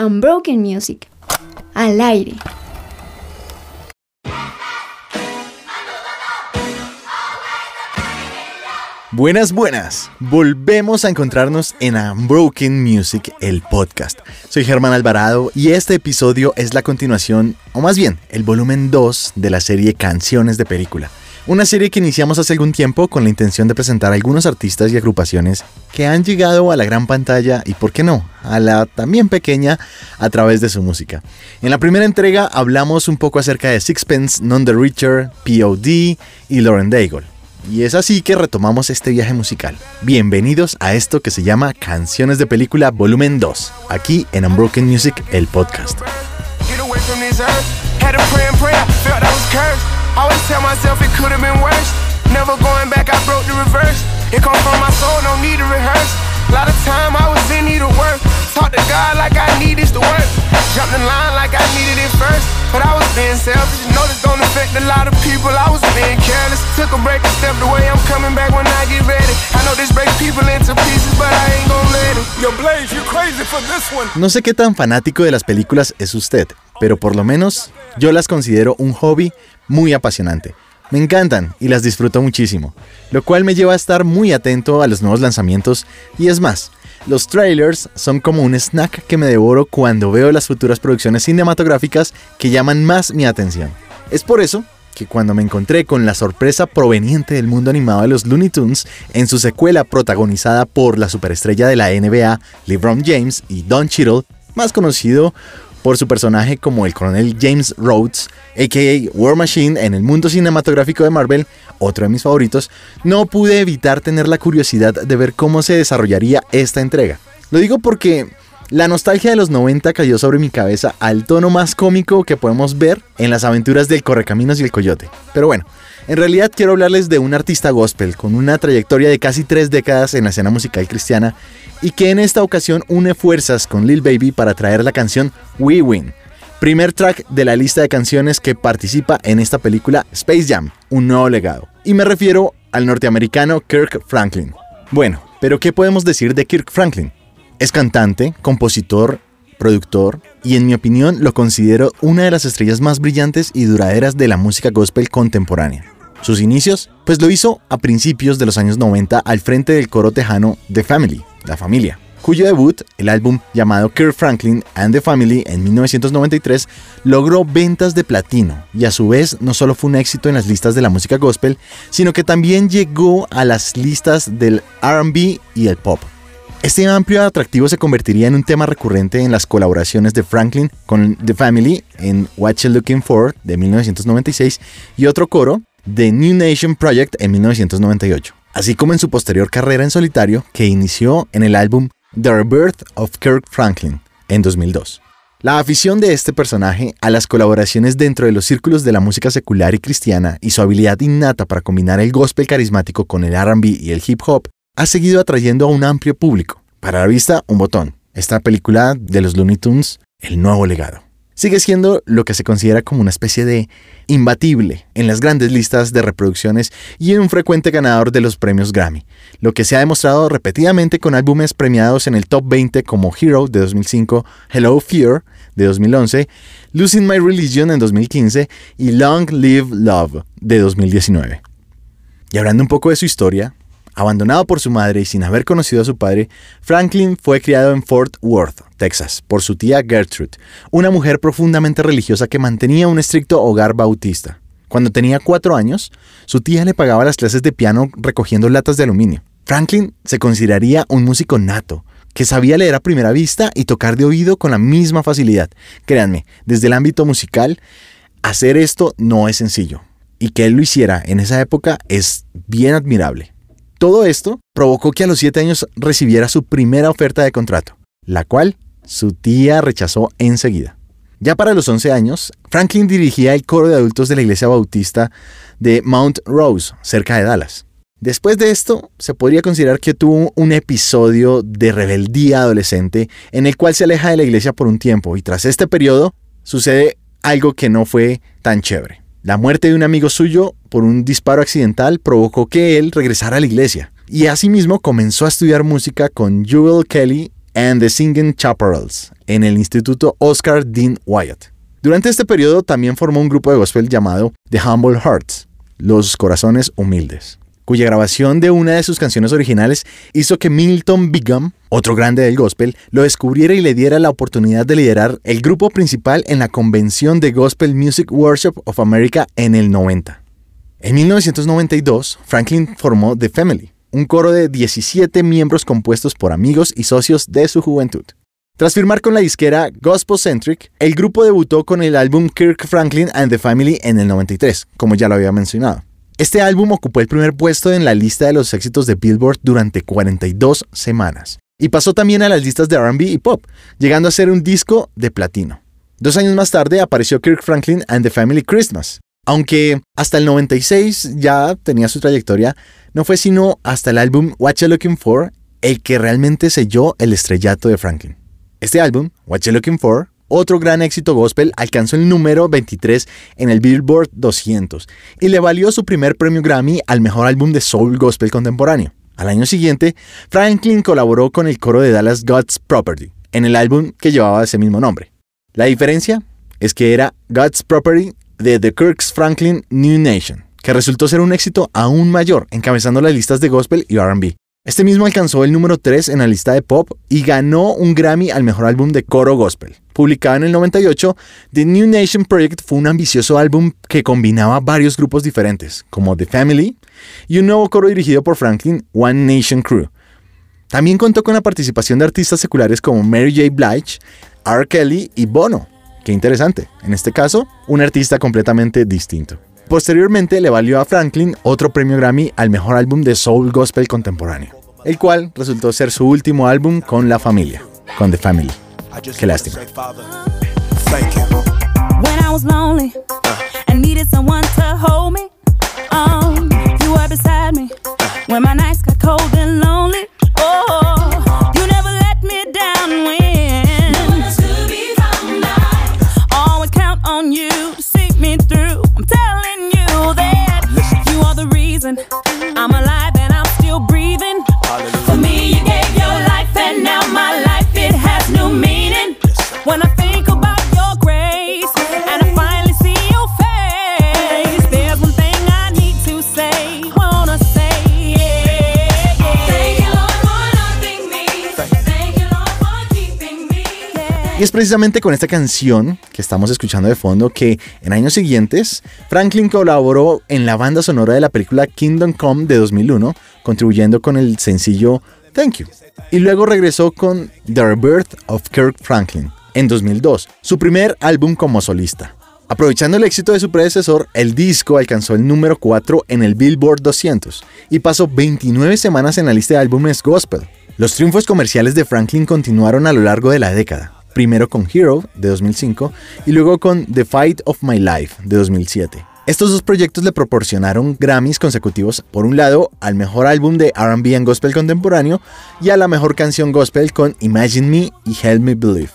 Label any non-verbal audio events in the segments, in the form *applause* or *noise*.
Unbroken Music. Al aire. Buenas, buenas. Volvemos a encontrarnos en Unbroken Music, el podcast. Soy Germán Alvarado y este episodio es la continuación, o más bien, el volumen 2 de la serie Canciones de Película. Una serie que iniciamos hace algún tiempo con la intención de presentar a algunos artistas y agrupaciones que han llegado a la gran pantalla y, por qué no, a la también pequeña a través de su música. En la primera entrega hablamos un poco acerca de Sixpence, None the Richer, POD y Lauren Daigle. Y es así que retomamos este viaje musical. Bienvenidos a esto que se llama Canciones de Película Volumen 2, aquí en Unbroken Music, el podcast. Always tell myself it could've been worse. Never going back, I broke the reverse. It come from my soul, no need to rehearse. A lot of time I was in need of work. Talk to God like I needed to work. Jumped the line like I needed it first. But I was being selfish. You know this don't affect a lot of people. I was being careless. Took a break and stepped away. I'm coming back when I get ready. I know this breaks people into pieces, but I ain't gonna let it. Yo, Blaze, you crazy for this one. No sé qué tan fanático de las películas es usted. Pero por lo menos yo las considero un hobby muy apasionante. Me encantan y las disfruto muchísimo, lo cual me lleva a estar muy atento a los nuevos lanzamientos y es más, los trailers son como un snack que me devoro cuando veo las futuras producciones cinematográficas que llaman más mi atención. Es por eso que cuando me encontré con la sorpresa proveniente del mundo animado de los Looney Tunes en su secuela protagonizada por la superestrella de la NBA, LeBron James y Don Cheadle, más conocido por su personaje como el coronel James Rhodes, aka War Machine en el mundo cinematográfico de Marvel, otro de mis favoritos, no pude evitar tener la curiosidad de ver cómo se desarrollaría esta entrega. Lo digo porque la nostalgia de los 90 cayó sobre mi cabeza al tono más cómico que podemos ver en las aventuras del Correcaminos y el Coyote. Pero bueno, en realidad quiero hablarles de un artista gospel con una trayectoria de casi tres décadas en la escena musical cristiana y que en esta ocasión une fuerzas con Lil Baby para traer la canción We Win, primer track de la lista de canciones que participa en esta película Space Jam, un nuevo legado. Y me refiero al norteamericano Kirk Franklin. Bueno, pero ¿qué podemos decir de Kirk Franklin? Es cantante, compositor, productor y en mi opinión lo considero una de las estrellas más brillantes y duraderas de la música gospel contemporánea. Sus inicios, pues lo hizo a principios de los años 90 al frente del coro tejano The Family, la familia, cuyo debut, el álbum llamado Kirk Franklin and the Family en 1993, logró ventas de platino y a su vez no solo fue un éxito en las listas de la música gospel, sino que también llegó a las listas del RB y el pop. Este amplio atractivo se convertiría en un tema recurrente en las colaboraciones de Franklin con The Family en What You Looking For de 1996 y otro coro, The New Nation Project en 1998 así como en su posterior carrera en solitario que inició en el álbum The Rebirth of Kirk Franklin en 2002. La afición de este personaje a las colaboraciones dentro de los círculos de la música secular y cristiana y su habilidad innata para combinar el gospel carismático con el RB y el hip hop ha seguido atrayendo a un amplio público. Para la vista, un botón. Esta película de los Looney Tunes, El Nuevo Legado sigue siendo lo que se considera como una especie de imbatible en las grandes listas de reproducciones y un frecuente ganador de los premios Grammy, lo que se ha demostrado repetidamente con álbumes premiados en el top 20 como Hero de 2005, Hello Fear de 2011, Losing My Religion en 2015 y Long Live Love de 2019. Y hablando un poco de su historia, Abandonado por su madre y sin haber conocido a su padre, Franklin fue criado en Fort Worth, Texas, por su tía Gertrude, una mujer profundamente religiosa que mantenía un estricto hogar bautista. Cuando tenía cuatro años, su tía le pagaba las clases de piano recogiendo latas de aluminio. Franklin se consideraría un músico nato, que sabía leer a primera vista y tocar de oído con la misma facilidad. Créanme, desde el ámbito musical, hacer esto no es sencillo. Y que él lo hiciera en esa época es bien admirable. Todo esto provocó que a los 7 años recibiera su primera oferta de contrato, la cual su tía rechazó enseguida. Ya para los 11 años, Franklin dirigía el coro de adultos de la iglesia bautista de Mount Rose, cerca de Dallas. Después de esto, se podría considerar que tuvo un episodio de rebeldía adolescente en el cual se aleja de la iglesia por un tiempo y tras este periodo sucede algo que no fue tan chévere. La muerte de un amigo suyo por un disparo accidental provocó que él regresara a la iglesia y asimismo comenzó a estudiar música con Jewel Kelly and the Singing Chaparrals en el Instituto Oscar Dean Wyatt. Durante este periodo también formó un grupo de gospel llamado The Humble Hearts, los corazones humildes, cuya grabación de una de sus canciones originales hizo que Milton Bigham, otro grande del gospel, lo descubriera y le diera la oportunidad de liderar el grupo principal en la convención de Gospel Music Worship of America en el 90. En 1992, Franklin formó The Family, un coro de 17 miembros compuestos por amigos y socios de su juventud. Tras firmar con la disquera Gospel Centric, el grupo debutó con el álbum Kirk Franklin and the Family en el 93, como ya lo había mencionado. Este álbum ocupó el primer puesto en la lista de los éxitos de Billboard durante 42 semanas y pasó también a las listas de RB y pop, llegando a ser un disco de platino. Dos años más tarde apareció Kirk Franklin and the Family Christmas, aunque hasta el 96 ya tenía su trayectoria, no fue sino hasta el álbum What You Looking For el que realmente selló el estrellato de Franklin. Este álbum, What You Looking For, otro gran éxito gospel, alcanzó el número 23 en el Billboard 200 y le valió su primer premio Grammy al mejor álbum de soul gospel contemporáneo. Al año siguiente, Franklin colaboró con el coro de Dallas God's Property en el álbum que llevaba ese mismo nombre. La diferencia es que era God's Property de The Kirks Franklin New Nation, que resultó ser un éxito aún mayor, encabezando las listas de gospel y RB. Este mismo alcanzó el número 3 en la lista de pop y ganó un Grammy al mejor álbum de coro gospel. Publicado en el 98, The New Nation Project fue un ambicioso álbum que combinaba varios grupos diferentes, como The Family y un nuevo coro dirigido por Franklin, One Nation Crew. También contó con la participación de artistas seculares como Mary J. Blige, R. Kelly y Bono. Qué interesante, en este caso, un artista completamente distinto. Posteriormente le valió a Franklin otro premio Grammy al mejor álbum de soul gospel contemporáneo, el cual resultó ser su último álbum con la familia, con The Family. Qué lástima. When my nights got cold and lonely. Oh, Y es precisamente con esta canción que estamos escuchando de fondo que en años siguientes Franklin colaboró en la banda sonora de la película Kingdom Come de 2001, contribuyendo con el sencillo Thank You. Y luego regresó con The Rebirth of Kirk Franklin en 2002, su primer álbum como solista. Aprovechando el éxito de su predecesor, el disco alcanzó el número 4 en el Billboard 200 y pasó 29 semanas en la lista de álbumes gospel. Los triunfos comerciales de Franklin continuaron a lo largo de la década, primero con Hero de 2005 y luego con The Fight of My Life de 2007. Estos dos proyectos le proporcionaron Grammys consecutivos, por un lado, al mejor álbum de RB and Gospel contemporáneo y a la mejor canción gospel con Imagine Me y Help Me Believe.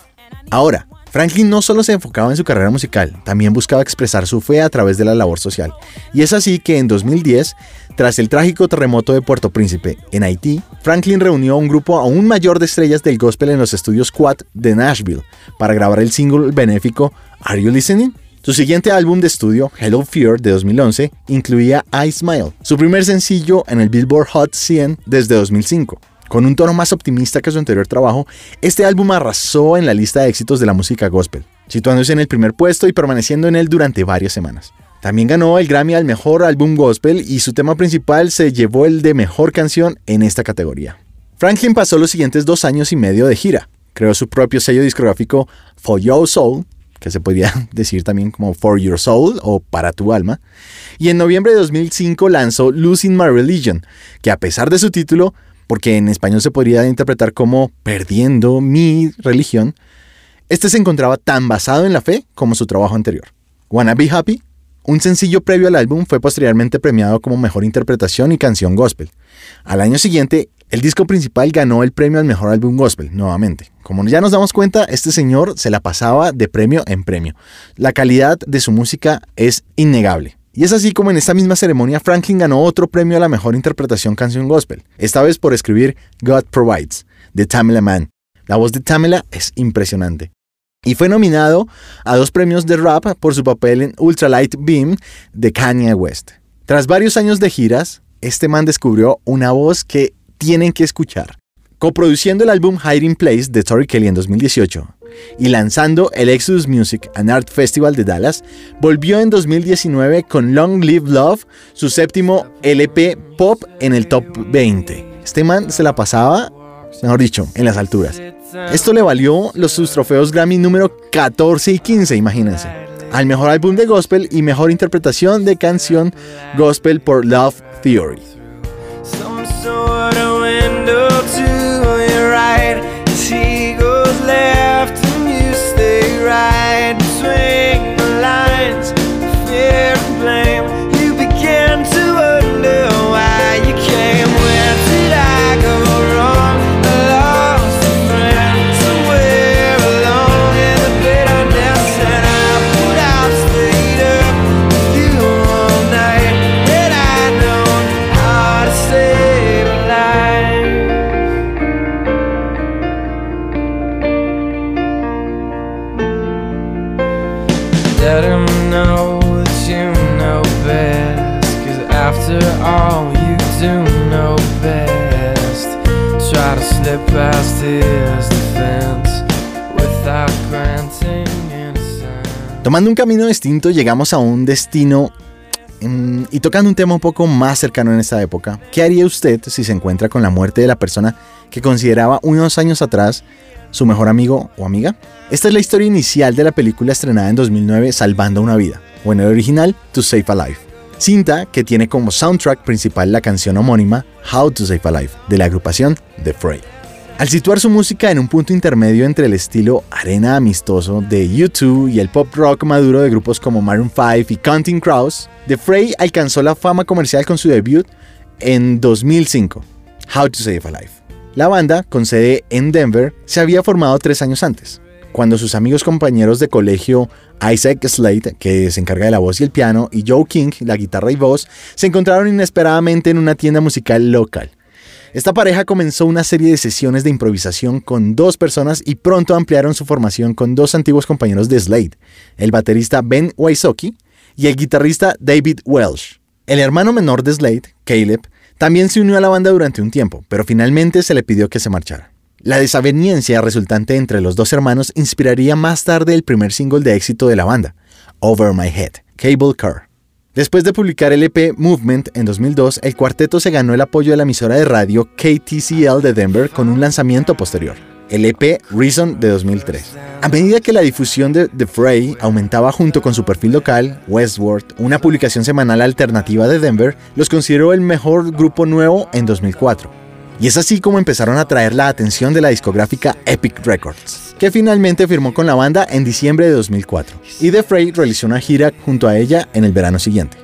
Ahora, Franklin no solo se enfocaba en su carrera musical, también buscaba expresar su fe a través de la labor social. Y es así que en 2010, tras el trágico terremoto de Puerto Príncipe en Haití, Franklin reunió a un grupo aún mayor de estrellas del gospel en los estudios Quad de Nashville para grabar el single benéfico Are You Listening? Su siguiente álbum de estudio, Hello Fear, de 2011, incluía I Smile, su primer sencillo en el Billboard Hot 100 desde 2005. Con un tono más optimista que su anterior trabajo, este álbum arrasó en la lista de éxitos de la música gospel, situándose en el primer puesto y permaneciendo en él durante varias semanas. También ganó el Grammy al mejor álbum gospel y su tema principal se llevó el de mejor canción en esta categoría. Franklin pasó los siguientes dos años y medio de gira. Creó su propio sello discográfico For Your Soul, que se podría *laughs* decir también como For Your Soul o Para tu Alma, y en noviembre de 2005 lanzó Losing My Religion, que a pesar de su título, porque en español se podría interpretar como Perdiendo mi religión, este se encontraba tan basado en la fe como su trabajo anterior. Wanna Be Happy, un sencillo previo al álbum, fue posteriormente premiado como mejor interpretación y canción gospel. Al año siguiente, el disco principal ganó el premio al mejor álbum gospel, nuevamente. Como ya nos damos cuenta, este señor se la pasaba de premio en premio. La calidad de su música es innegable. Y es así como en esta misma ceremonia Franklin ganó otro premio a la mejor interpretación canción gospel, esta vez por escribir God Provides, de Tamela Man, La voz de Tamela es impresionante. Y fue nominado a dos premios de rap por su papel en Ultralight Beam de Kanye West. Tras varios años de giras, este man descubrió una voz que tienen que escuchar. Coproduciendo el álbum Hiding Place de Tori Kelly en 2018 y lanzando el Exodus Music and Art Festival de Dallas, volvió en 2019 con Long Live Love, su séptimo LP pop en el top 20. Este man se la pasaba, mejor dicho, en las alturas. Esto le valió los sus trofeos Grammy número 14 y 15, imagínense. Al mejor álbum de gospel y mejor interpretación de canción gospel por Love Theory. Tomando un camino distinto, llegamos a un destino mm, y tocando un tema un poco más cercano en esta época. ¿Qué haría usted si se encuentra con la muerte de la persona que consideraba unos años atrás su mejor amigo o amiga? Esta es la historia inicial de la película estrenada en 2009 Salvando una vida, o en el original To Save a Life. Cinta que tiene como soundtrack principal la canción homónima How to Save a Life de la agrupación The Fray. Al situar su música en un punto intermedio entre el estilo arena amistoso de U2 y el pop rock maduro de grupos como Maroon 5 y Counting Crows, The Fray alcanzó la fama comercial con su debut en 2005, How to Save a Life. La banda, con sede en Denver, se había formado tres años antes, cuando sus amigos compañeros de colegio Isaac Slade, que se encarga de la voz y el piano, y Joe King, la guitarra y voz, se encontraron inesperadamente en una tienda musical local. Esta pareja comenzó una serie de sesiones de improvisación con dos personas y pronto ampliaron su formación con dos antiguos compañeros de Slade, el baterista Ben Waisoki y el guitarrista David Welsh. El hermano menor de Slade, Caleb, también se unió a la banda durante un tiempo, pero finalmente se le pidió que se marchara. La desaveniencia resultante entre los dos hermanos inspiraría más tarde el primer single de éxito de la banda, Over My Head, Cable Car. Después de publicar el EP Movement en 2002, el cuarteto se ganó el apoyo de la emisora de radio KTCL de Denver con un lanzamiento posterior, el EP Reason de 2003. A medida que la difusión de The Fray aumentaba junto con su perfil local, Westward, una publicación semanal alternativa de Denver, los consideró el mejor grupo nuevo en 2004. Y es así como empezaron a atraer la atención de la discográfica Epic Records que finalmente firmó con la banda en diciembre de 2004, y The Fray realizó una gira junto a ella en el verano siguiente.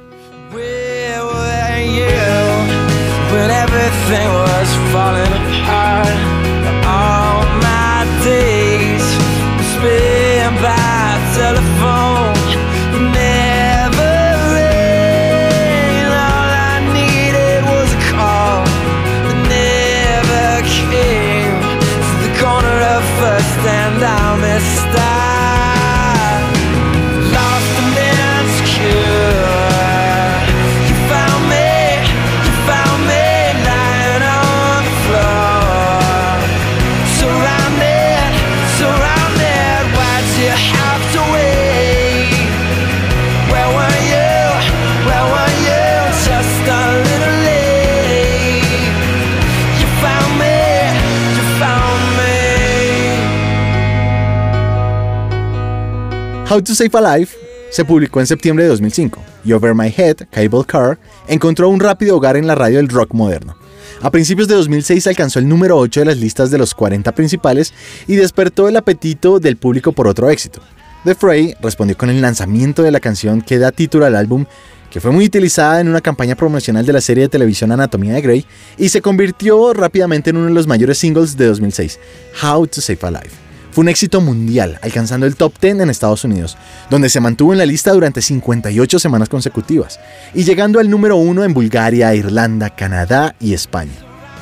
How to Save a Life se publicó en septiembre de 2005 y Over My Head, Cable Car, encontró un rápido hogar en la radio del rock moderno. A principios de 2006 alcanzó el número 8 de las listas de los 40 principales y despertó el apetito del público por otro éxito. The Fray respondió con el lanzamiento de la canción que da título al álbum, que fue muy utilizada en una campaña promocional de la serie de televisión Anatomía de Grey y se convirtió rápidamente en uno de los mayores singles de 2006, How to Save a Life. Fue un éxito mundial, alcanzando el top 10 en Estados Unidos, donde se mantuvo en la lista durante 58 semanas consecutivas, y llegando al número 1 en Bulgaria, Irlanda, Canadá y España.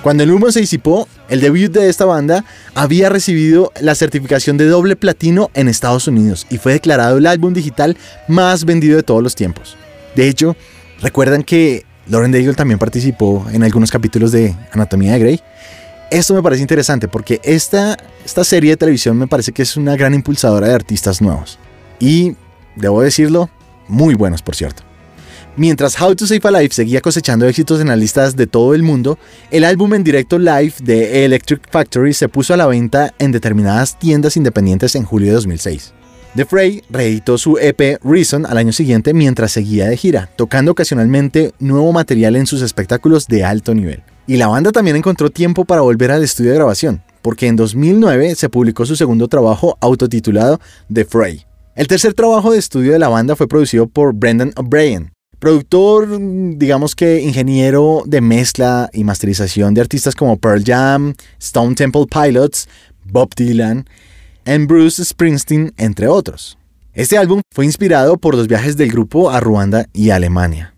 Cuando el humo se disipó, el debut de esta banda había recibido la certificación de doble platino en Estados Unidos y fue declarado el álbum digital más vendido de todos los tiempos. De hecho, recuerdan que Lauren Daigle también participó en algunos capítulos de Anatomía de Grey. Esto me parece interesante porque esta, esta serie de televisión me parece que es una gran impulsadora de artistas nuevos. Y, debo decirlo, muy buenos por cierto. Mientras How to Save a Life seguía cosechando éxitos en las listas de todo el mundo, el álbum en directo live de Electric Factory se puso a la venta en determinadas tiendas independientes en julio de 2006. The Fray reeditó su EP Reason al año siguiente mientras seguía de gira, tocando ocasionalmente nuevo material en sus espectáculos de alto nivel. Y la banda también encontró tiempo para volver al estudio de grabación, porque en 2009 se publicó su segundo trabajo autotitulado The Fray. El tercer trabajo de estudio de la banda fue producido por Brendan O'Brien, Productor, digamos que ingeniero de mezcla y masterización de artistas como Pearl Jam, Stone Temple Pilots, Bob Dylan, y Bruce Springsteen, entre otros. Este álbum fue inspirado por los viajes del grupo a Ruanda y Alemania.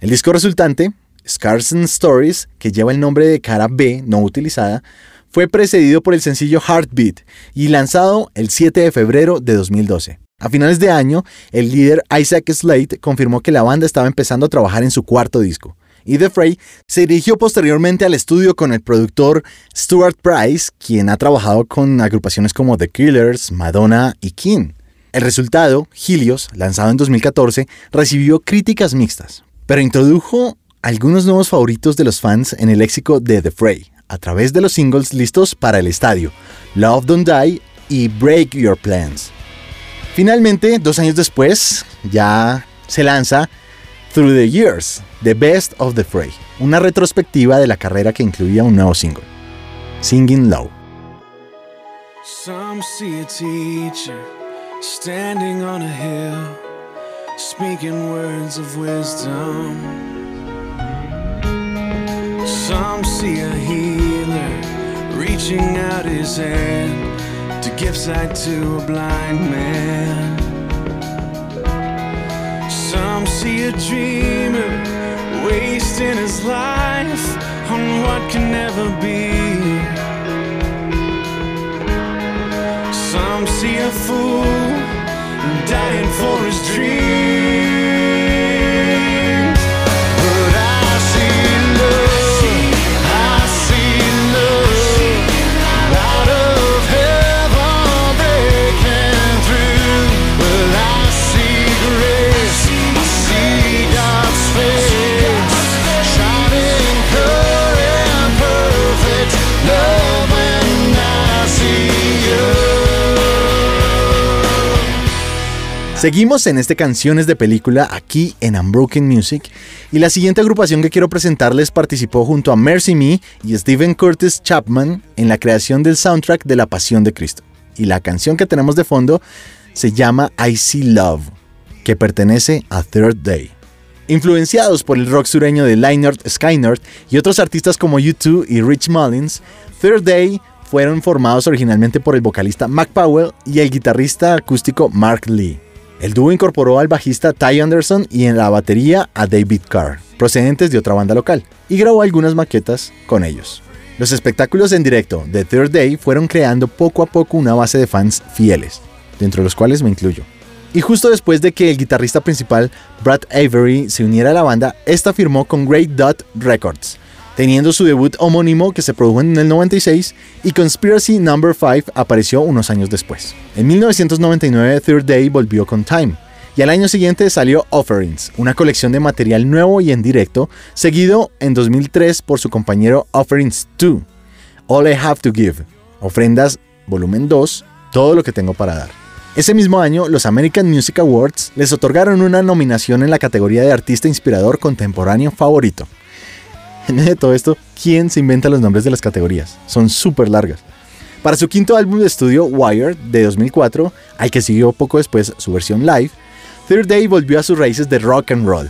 El disco resultante, Scars and Stories, que lleva el nombre de cara B no utilizada, fue precedido por el sencillo Heartbeat y lanzado el 7 de febrero de 2012. A finales de año, el líder Isaac Slate confirmó que la banda estaba empezando a trabajar en su cuarto disco. Y The Fray se dirigió posteriormente al estudio con el productor Stuart Price, quien ha trabajado con agrupaciones como The Killers, Madonna y King. El resultado, Helios, lanzado en 2014, recibió críticas mixtas, pero introdujo algunos nuevos favoritos de los fans en el léxico de The Fray, a través de los singles listos para el estadio, Love Don't Die y Break Your Plans. Finalmente, dos años después, ya se lanza Through the Years, The Best of the Fray, una retrospectiva de la carrera que incluía un nuevo single, Singing Low. Some see a healer reaching out his hand. to give sight to a blind man. Some see a dreamer wasting his life on what can never be. Some see a fool dying for his dream. Seguimos en este Canciones de Película aquí en Unbroken Music y la siguiente agrupación que quiero presentarles participó junto a Mercy Me y Steven Curtis Chapman en la creación del soundtrack de La Pasión de Cristo. Y la canción que tenemos de fondo se llama I See Love, que pertenece a Third Day. Influenciados por el rock sureño de Lynyrd Skynyrd y otros artistas como U2 y Rich Mullins, Third Day fueron formados originalmente por el vocalista Mac Powell y el guitarrista acústico Mark Lee. El dúo incorporó al bajista Ty Anderson y en la batería a David Carr, procedentes de otra banda local, y grabó algunas maquetas con ellos. Los espectáculos en directo de Third Day fueron creando poco a poco una base de fans fieles, dentro de los cuales me incluyo. Y justo después de que el guitarrista principal Brad Avery se uniera a la banda, esta firmó con Great Dot Records, teniendo su debut homónimo que se produjo en el 96 y Conspiracy No. 5 apareció unos años después. En 1999 Third Day volvió con Time, y al año siguiente salió Offerings, una colección de material nuevo y en directo, seguido en 2003 por su compañero Offerings 2, All I Have to Give, Ofrendas volumen 2, todo lo que tengo para dar. Ese mismo año, los American Music Awards les otorgaron una nominación en la categoría de Artista Inspirador Contemporáneo Favorito. *laughs* En de todo esto, ¿quién se inventa los nombres de las categorías? Son súper largas. Para su quinto álbum de estudio, Wired, de 2004, al que siguió poco después su versión live, Third Day volvió a sus raíces de rock and roll,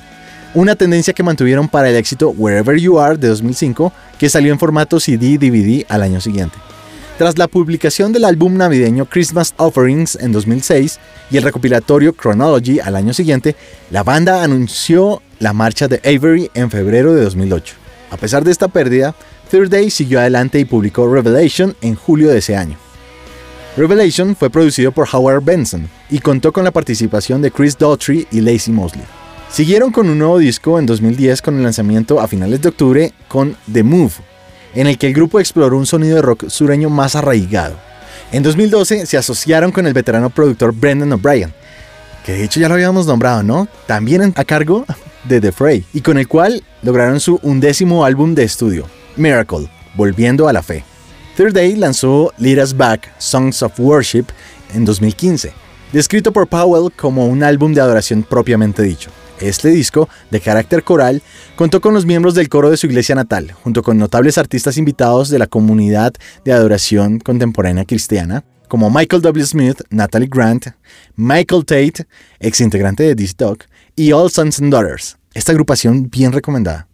una tendencia que mantuvieron para el éxito Wherever You Are de 2005, que salió en formato CD-DVD al año siguiente. Tras la publicación del álbum navideño Christmas Offerings en 2006 y el recopilatorio Chronology al año siguiente, la banda anunció la marcha de Avery en febrero de 2008. A pesar de esta pérdida, Third Day siguió adelante y publicó Revelation en julio de ese año. Revelation fue producido por Howard Benson y contó con la participación de Chris Daughtry y Lacey Mosley. Siguieron con un nuevo disco en 2010 con el lanzamiento a finales de octubre con The Move, en el que el grupo exploró un sonido de rock sureño más arraigado. En 2012 se asociaron con el veterano productor Brendan O'Brien, que de hecho ya lo habíamos nombrado, ¿no? También a cargo de The Fray, y con el cual lograron su undécimo álbum de estudio, Miracle, Volviendo a la Fe. Third Day lanzó Lead Us Back, Songs of Worship, en 2015, descrito por Powell como un álbum de adoración propiamente dicho. Este disco, de carácter coral, contó con los miembros del coro de su iglesia natal, junto con notables artistas invitados de la comunidad de adoración contemporánea cristiana, como Michael W. Smith, Natalie Grant, Michael Tate, ex integrante de This Dog, y All Sons and Daughters. Esta agrupación bien recomendada.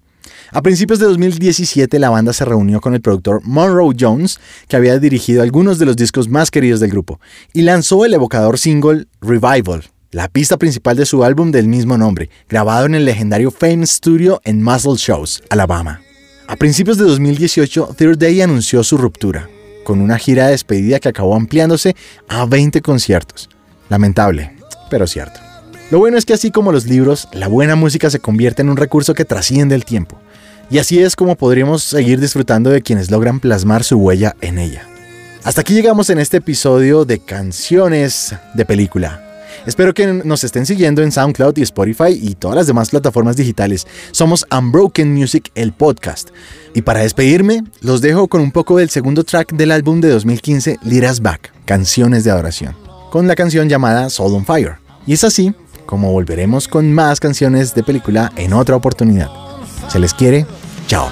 A principios de 2017 la banda se reunió con el productor Monroe Jones, que había dirigido algunos de los discos más queridos del grupo, y lanzó el evocador single Revival, la pista principal de su álbum del mismo nombre, grabado en el legendario Fame Studio en Muscle Shows, Alabama. A principios de 2018, Third Day anunció su ruptura, con una gira de despedida que acabó ampliándose a 20 conciertos. Lamentable, pero cierto. Lo bueno es que así como los libros, la buena música se convierte en un recurso que trasciende el tiempo. Y así es como podríamos seguir disfrutando de quienes logran plasmar su huella en ella. Hasta aquí llegamos en este episodio de canciones de película. Espero que nos estén siguiendo en SoundCloud y Spotify y todas las demás plataformas digitales. Somos Unbroken Music, el podcast. Y para despedirme, los dejo con un poco del segundo track del álbum de 2015, Liras Back, Canciones de Adoración, con la canción llamada Soul on Fire. Y es así como volveremos con más canciones de película en otra oportunidad. Se les quiere, chao.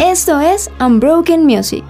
Esto es Unbroken Music.